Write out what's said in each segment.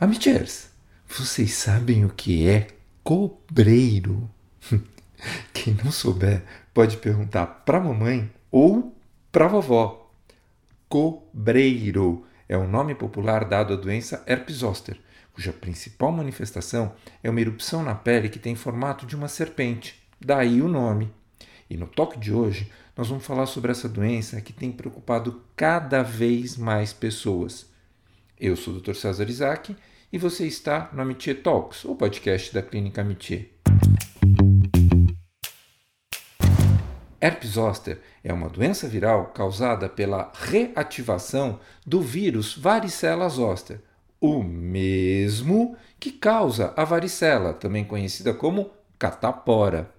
Amichers, vocês sabem o que é cobreiro? Quem não souber pode perguntar para mamãe ou para vovó. Cobreiro é o nome popular dado à doença herpes zoster, cuja principal manifestação é uma erupção na pele que tem formato de uma serpente, daí o nome. E no toque de hoje, nós vamos falar sobre essa doença que tem preocupado cada vez mais pessoas. Eu sou o Dr. César Isaac e você está no Amitié Talks, o podcast da Clínica Amitié. Herpes zoster é uma doença viral causada pela reativação do vírus varicela zoster, o mesmo que causa a varicela, também conhecida como catapora.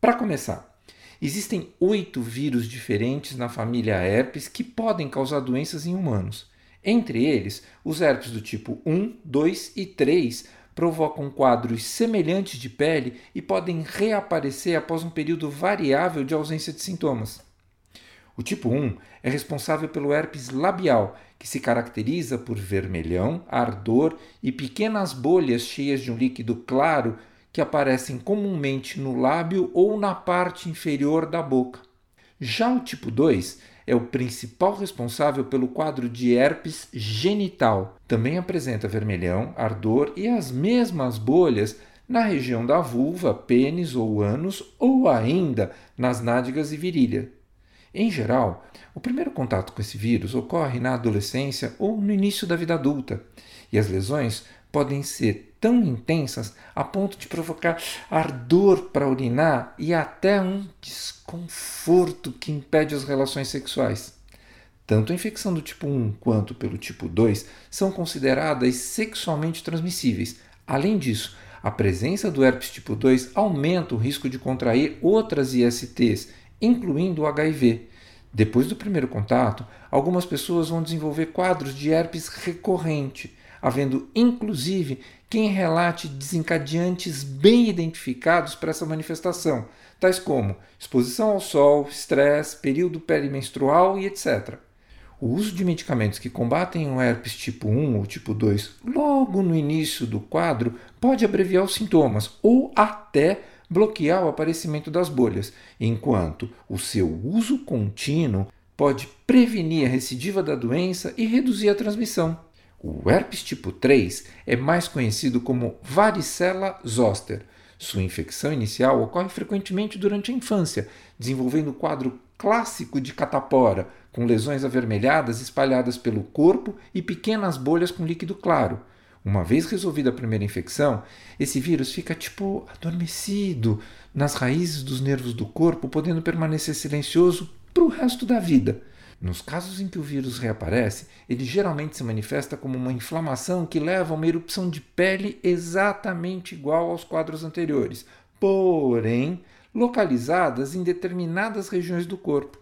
Para começar, existem oito vírus diferentes na família herpes que podem causar doenças em humanos. Entre eles, os herpes do tipo 1, 2 e 3 provocam quadros semelhantes de pele e podem reaparecer após um período variável de ausência de sintomas. O tipo 1 é responsável pelo herpes labial, que se caracteriza por vermelhão, ardor e pequenas bolhas cheias de um líquido claro que aparecem comumente no lábio ou na parte inferior da boca. Já o tipo 2 é o principal responsável pelo quadro de herpes genital. Também apresenta vermelhão, ardor e as mesmas bolhas na região da vulva, pênis ou ânus ou ainda nas nádegas e virilha. Em geral, o primeiro contato com esse vírus ocorre na adolescência ou no início da vida adulta, e as lesões podem ser tão intensas a ponto de provocar ardor para urinar e até um desconforto que impede as relações sexuais. Tanto a infecção do tipo 1 quanto pelo tipo 2 são consideradas sexualmente transmissíveis. Além disso, a presença do herpes tipo 2 aumenta o risco de contrair outras ISTs, incluindo o HIV. Depois do primeiro contato, algumas pessoas vão desenvolver quadros de herpes recorrente, havendo inclusive quem relate desencadeantes bem identificados para essa manifestação, tais como exposição ao sol, estresse, período perimenstrual e etc. O uso de medicamentos que combatem o herpes tipo 1 ou tipo 2 logo no início do quadro pode abreviar os sintomas ou até bloquear o aparecimento das bolhas, enquanto o seu uso contínuo pode prevenir a recidiva da doença e reduzir a transmissão. O herpes tipo 3 é mais conhecido como varicela zoster. Sua infecção inicial ocorre frequentemente durante a infância, desenvolvendo o quadro clássico de catapora, com lesões avermelhadas espalhadas pelo corpo e pequenas bolhas com líquido claro. Uma vez resolvida a primeira infecção, esse vírus fica tipo adormecido nas raízes dos nervos do corpo, podendo permanecer silencioso para o resto da vida. Nos casos em que o vírus reaparece, ele geralmente se manifesta como uma inflamação que leva a uma erupção de pele exatamente igual aos quadros anteriores, porém localizadas em determinadas regiões do corpo.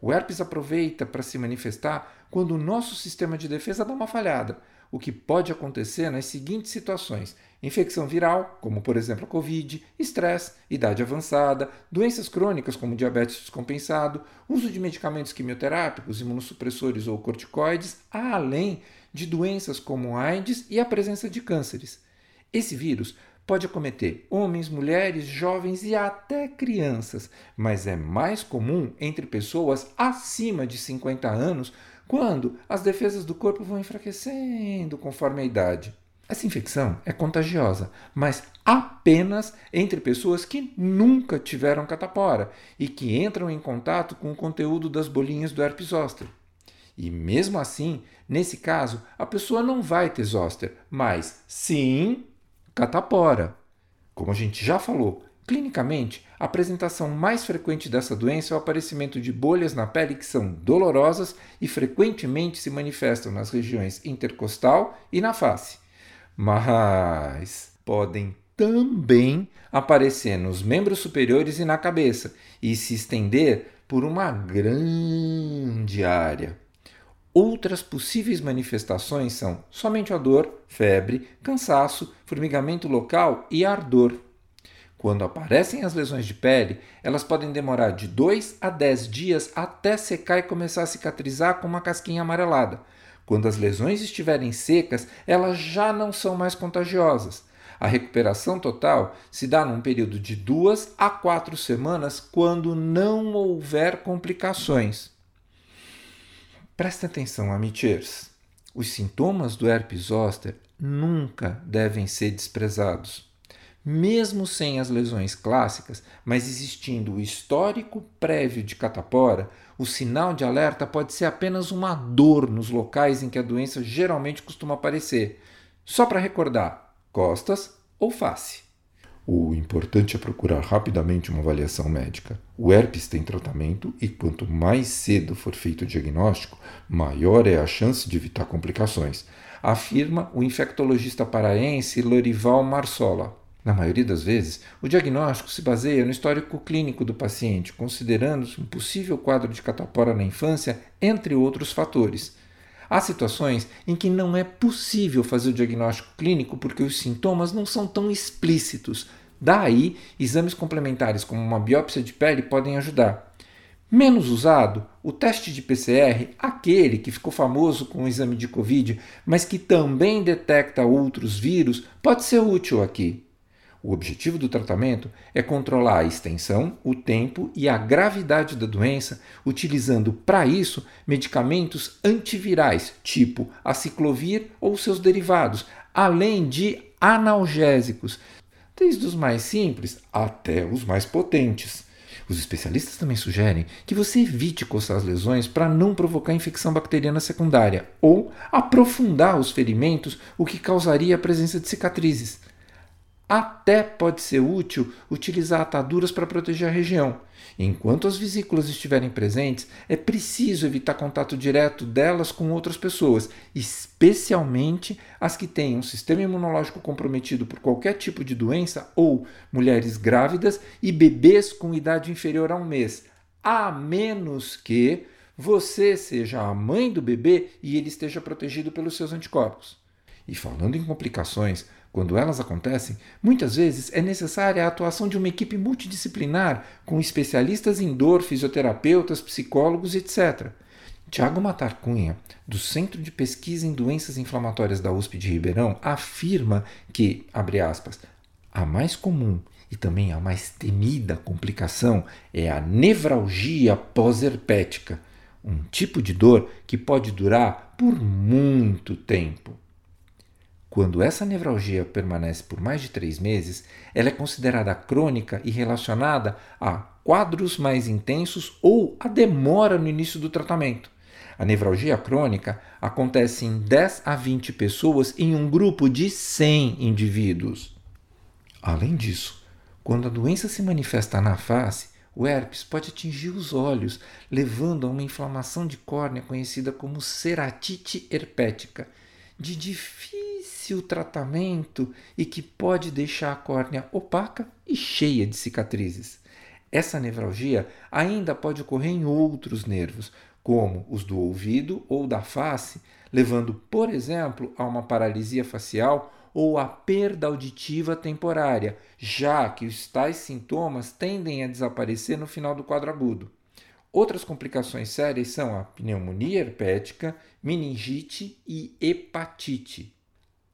O herpes aproveita para se manifestar quando o nosso sistema de defesa dá uma falhada, o que pode acontecer nas seguintes situações: infecção viral, como por exemplo a Covid, estresse, idade avançada, doenças crônicas como diabetes descompensado, uso de medicamentos quimioterápicos, imunossupressores ou corticoides, além de doenças como AIDS e a presença de cânceres. Esse vírus pode acometer homens, mulheres, jovens e até crianças, mas é mais comum entre pessoas acima de 50 anos quando as defesas do corpo vão enfraquecendo conforme a idade. Essa infecção é contagiosa, mas apenas entre pessoas que nunca tiveram catapora e que entram em contato com o conteúdo das bolinhas do herpes zoster. E mesmo assim, nesse caso, a pessoa não vai ter zoster, mas sim catapora. Como a gente já falou, Clinicamente, a apresentação mais frequente dessa doença é o aparecimento de bolhas na pele que são dolorosas e frequentemente se manifestam nas regiões intercostal e na face. Mas podem também aparecer nos membros superiores e na cabeça e se estender por uma grande área. Outras possíveis manifestações são somente a dor, febre, cansaço, formigamento local e ardor. Quando aparecem as lesões de pele, elas podem demorar de 2 a 10 dias até secar e começar a cicatrizar com uma casquinha amarelada. Quando as lesões estiverem secas, elas já não são mais contagiosas. A recuperação total se dá num período de duas a quatro semanas quando não houver complicações. Presta atenção, amiters. Os sintomas do herpes zoster nunca devem ser desprezados. Mesmo sem as lesões clássicas, mas existindo o histórico prévio de catapora, o sinal de alerta pode ser apenas uma dor nos locais em que a doença geralmente costuma aparecer. Só para recordar, costas ou face. O importante é procurar rapidamente uma avaliação médica. O herpes tem tratamento e quanto mais cedo for feito o diagnóstico, maior é a chance de evitar complicações, afirma o infectologista paraense Lorival Marsola. Na maioria das vezes, o diagnóstico se baseia no histórico clínico do paciente, considerando um possível quadro de catapora na infância, entre outros fatores. Há situações em que não é possível fazer o diagnóstico clínico porque os sintomas não são tão explícitos. Daí, exames complementares como uma biópsia de pele podem ajudar. Menos usado, o teste de PCR, aquele que ficou famoso com o exame de Covid, mas que também detecta outros vírus, pode ser útil aqui. O objetivo do tratamento é controlar a extensão, o tempo e a gravidade da doença, utilizando para isso medicamentos antivirais, tipo a ciclovir ou seus derivados, além de analgésicos, desde os mais simples até os mais potentes. Os especialistas também sugerem que você evite coçar as lesões para não provocar infecção bacteriana secundária ou aprofundar os ferimentos, o que causaria a presença de cicatrizes. Até pode ser útil utilizar ataduras para proteger a região. Enquanto as vesículas estiverem presentes, é preciso evitar contato direto delas com outras pessoas, especialmente as que têm um sistema imunológico comprometido por qualquer tipo de doença ou mulheres grávidas e bebês com idade inferior a um mês, a menos que você seja a mãe do bebê e ele esteja protegido pelos seus anticorpos. E falando em complicações, quando elas acontecem, muitas vezes é necessária a atuação de uma equipe multidisciplinar, com especialistas em dor, fisioterapeutas, psicólogos, etc. Tiago Matar Cunha, do Centro de Pesquisa em Doenças Inflamatórias da USP de Ribeirão, afirma que, abre aspas, a mais comum e também a mais temida complicação é a nevralgia pós-herpética, um tipo de dor que pode durar por muito tempo. Quando essa nevralgia permanece por mais de três meses, ela é considerada crônica e relacionada a quadros mais intensos ou a demora no início do tratamento. A nevralgia crônica acontece em 10 a 20 pessoas em um grupo de 100 indivíduos. Além disso, quando a doença se manifesta na face, o herpes pode atingir os olhos, levando a uma inflamação de córnea conhecida como ceratite herpética, de difícil tratamento e que pode deixar a córnea opaca e cheia de cicatrizes. Essa nevralgia ainda pode ocorrer em outros nervos, como os do ouvido ou da face, levando, por exemplo, a uma paralisia facial ou a perda auditiva temporária, já que os tais sintomas tendem a desaparecer no final do quadro agudo. Outras complicações sérias são a pneumonia herpética, meningite e hepatite.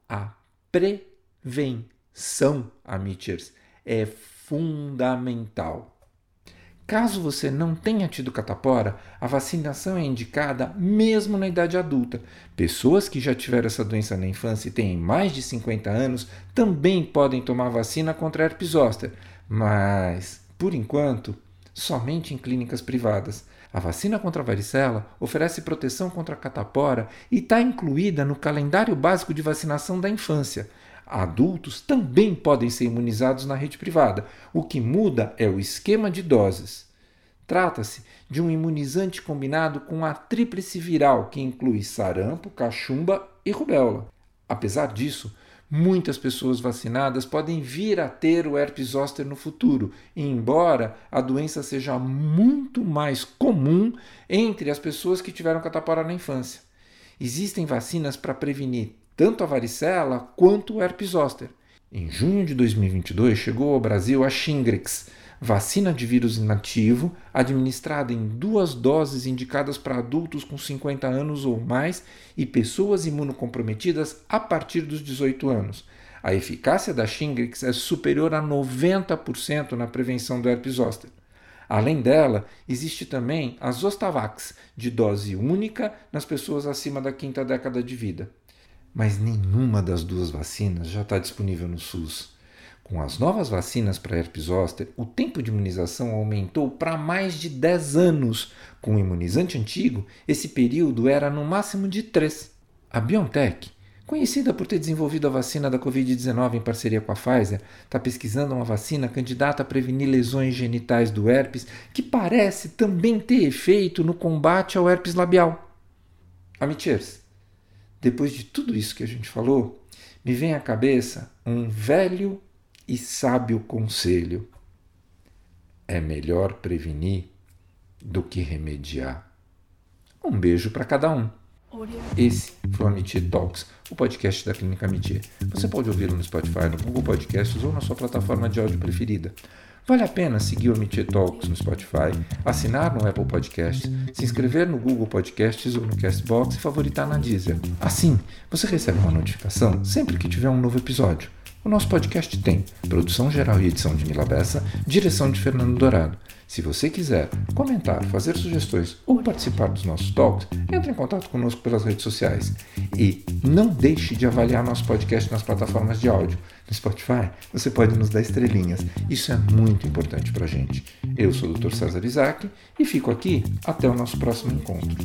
A prevenção, amiters, é fundamental. Caso você não tenha tido catapora, a vacinação é indicada mesmo na idade adulta. Pessoas que já tiveram essa doença na infância e têm mais de 50 anos também podem tomar vacina contra herpes zoster, mas, por enquanto, somente em clínicas privadas. A vacina contra a varicela oferece proteção contra a catapora e está incluída no calendário básico de vacinação da infância. Adultos também podem ser imunizados na rede privada. O que muda é o esquema de doses. Trata-se de um imunizante combinado com a tríplice viral, que inclui sarampo, cachumba e rubéola. Apesar disso, Muitas pessoas vacinadas podem vir a ter o herpes zoster no futuro, embora a doença seja muito mais comum entre as pessoas que tiveram catapora na infância. Existem vacinas para prevenir tanto a varicela quanto o herpes zoster. Em junho de 2022 chegou ao Brasil a Shingrix, vacina de vírus inativo, administrada em duas doses indicadas para adultos com 50 anos ou mais e pessoas imunocomprometidas a partir dos 18 anos. A eficácia da Shingrix é superior a 90% na prevenção do herpes zoster. Além dela, existe também a Zostavax, de dose única nas pessoas acima da quinta década de vida. Mas nenhuma das duas vacinas já está disponível no SUS. Com as novas vacinas para herpes zoster, o tempo de imunização aumentou para mais de 10 anos. Com o imunizante antigo, esse período era no máximo de 3. A BioNTech, conhecida por ter desenvolvido a vacina da Covid-19 em parceria com a Pfizer, está pesquisando uma vacina candidata a prevenir lesões genitais do herpes que parece também ter efeito no combate ao herpes labial. Amichers, depois de tudo isso que a gente falou, me vem à cabeça um velho e sábio conselho: é melhor prevenir do que remediar. Um beijo para cada um. Esse foi o Amitie Talks, o podcast da Clínica Amitie. Você pode ouvi-lo no Spotify, no Google Podcasts ou na sua plataforma de áudio preferida. Vale a pena seguir o Amitie Talks no Spotify, assinar no Apple Podcasts, se inscrever no Google Podcasts ou no Castbox e favoritar na Deezer. Assim, você recebe uma notificação sempre que tiver um novo episódio. O nosso podcast tem produção geral e edição de Mila Bessa, direção de Fernando Dourado. Se você quiser comentar, fazer sugestões ou participar dos nossos talks, entre em contato conosco pelas redes sociais. E não deixe de avaliar nosso podcast nas plataformas de áudio. No Spotify, você pode nos dar estrelinhas. Isso é muito importante para a gente. Eu sou o Dr. César Isaac e fico aqui até o nosso próximo encontro.